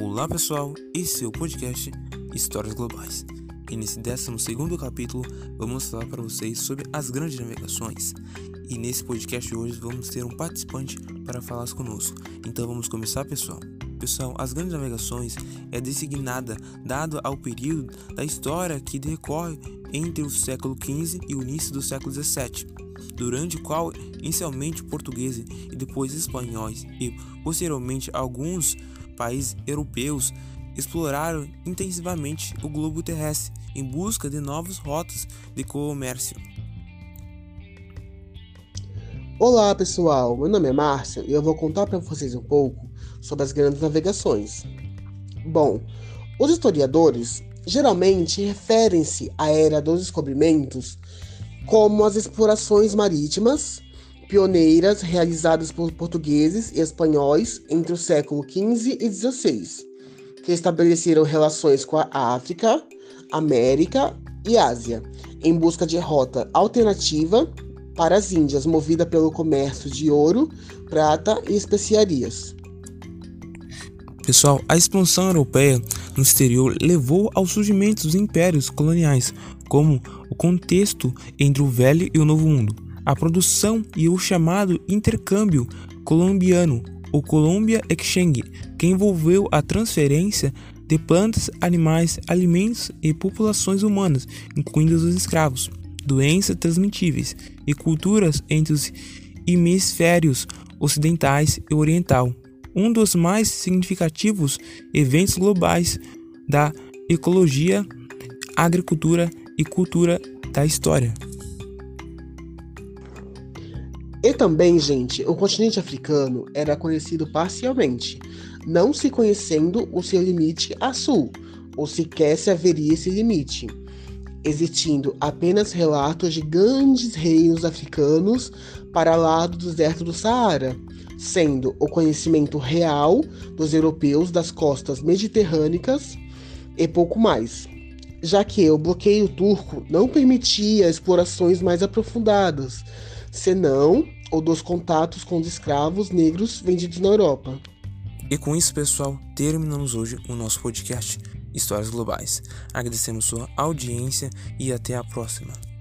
Olá pessoal, esse é o podcast Histórias Globais. E nesse 12 capítulo vamos falar para vocês sobre as grandes navegações. E nesse podcast de hoje vamos ter um participante para falar conosco. Então vamos começar pessoal. Pessoal, as grandes navegações é designada dado ao período da história que decorre entre o século XV e o início do século XVII, durante o qual inicialmente portugueses e depois espanhóis e posteriormente alguns países europeus exploraram intensivamente o globo terrestre em busca de novas rotas de comércio. Olá pessoal, meu nome é Márcio e eu vou contar para vocês um pouco sobre as grandes navegações. Bom, os historiadores geralmente referem-se à era dos descobrimentos como as explorações marítimas pioneiras realizadas por portugueses e espanhóis entre o século XV e XVI, que estabeleceram relações com a África, América e Ásia, em busca de rota alternativa para as Índias, movida pelo comércio de ouro, prata e especiarias. Pessoal, a expansão europeia no exterior levou ao surgimento dos impérios coloniais, como o contexto entre o Velho e o Novo Mundo a produção e o chamado intercâmbio colombiano, ou Colombia Exchange, que envolveu a transferência de plantas, animais, alimentos e populações humanas, incluindo os escravos, doenças transmitíveis e culturas entre os hemisférios ocidentais e oriental. Um dos mais significativos eventos globais da ecologia, agricultura e cultura da história. E também, gente, o continente africano era conhecido parcialmente, não se conhecendo o seu limite a sul, ou sequer se haveria esse limite, existindo apenas relatos de grandes reinos africanos para lá do deserto do Saara, sendo o conhecimento real dos europeus das costas mediterrâneas e pouco mais, já que o bloqueio turco não permitia explorações mais aprofundadas senão o dos contatos com os escravos negros vendidos na Europa. E com isso, pessoal, terminamos hoje o nosso podcast Histórias Globais. Agradecemos sua audiência e até a próxima.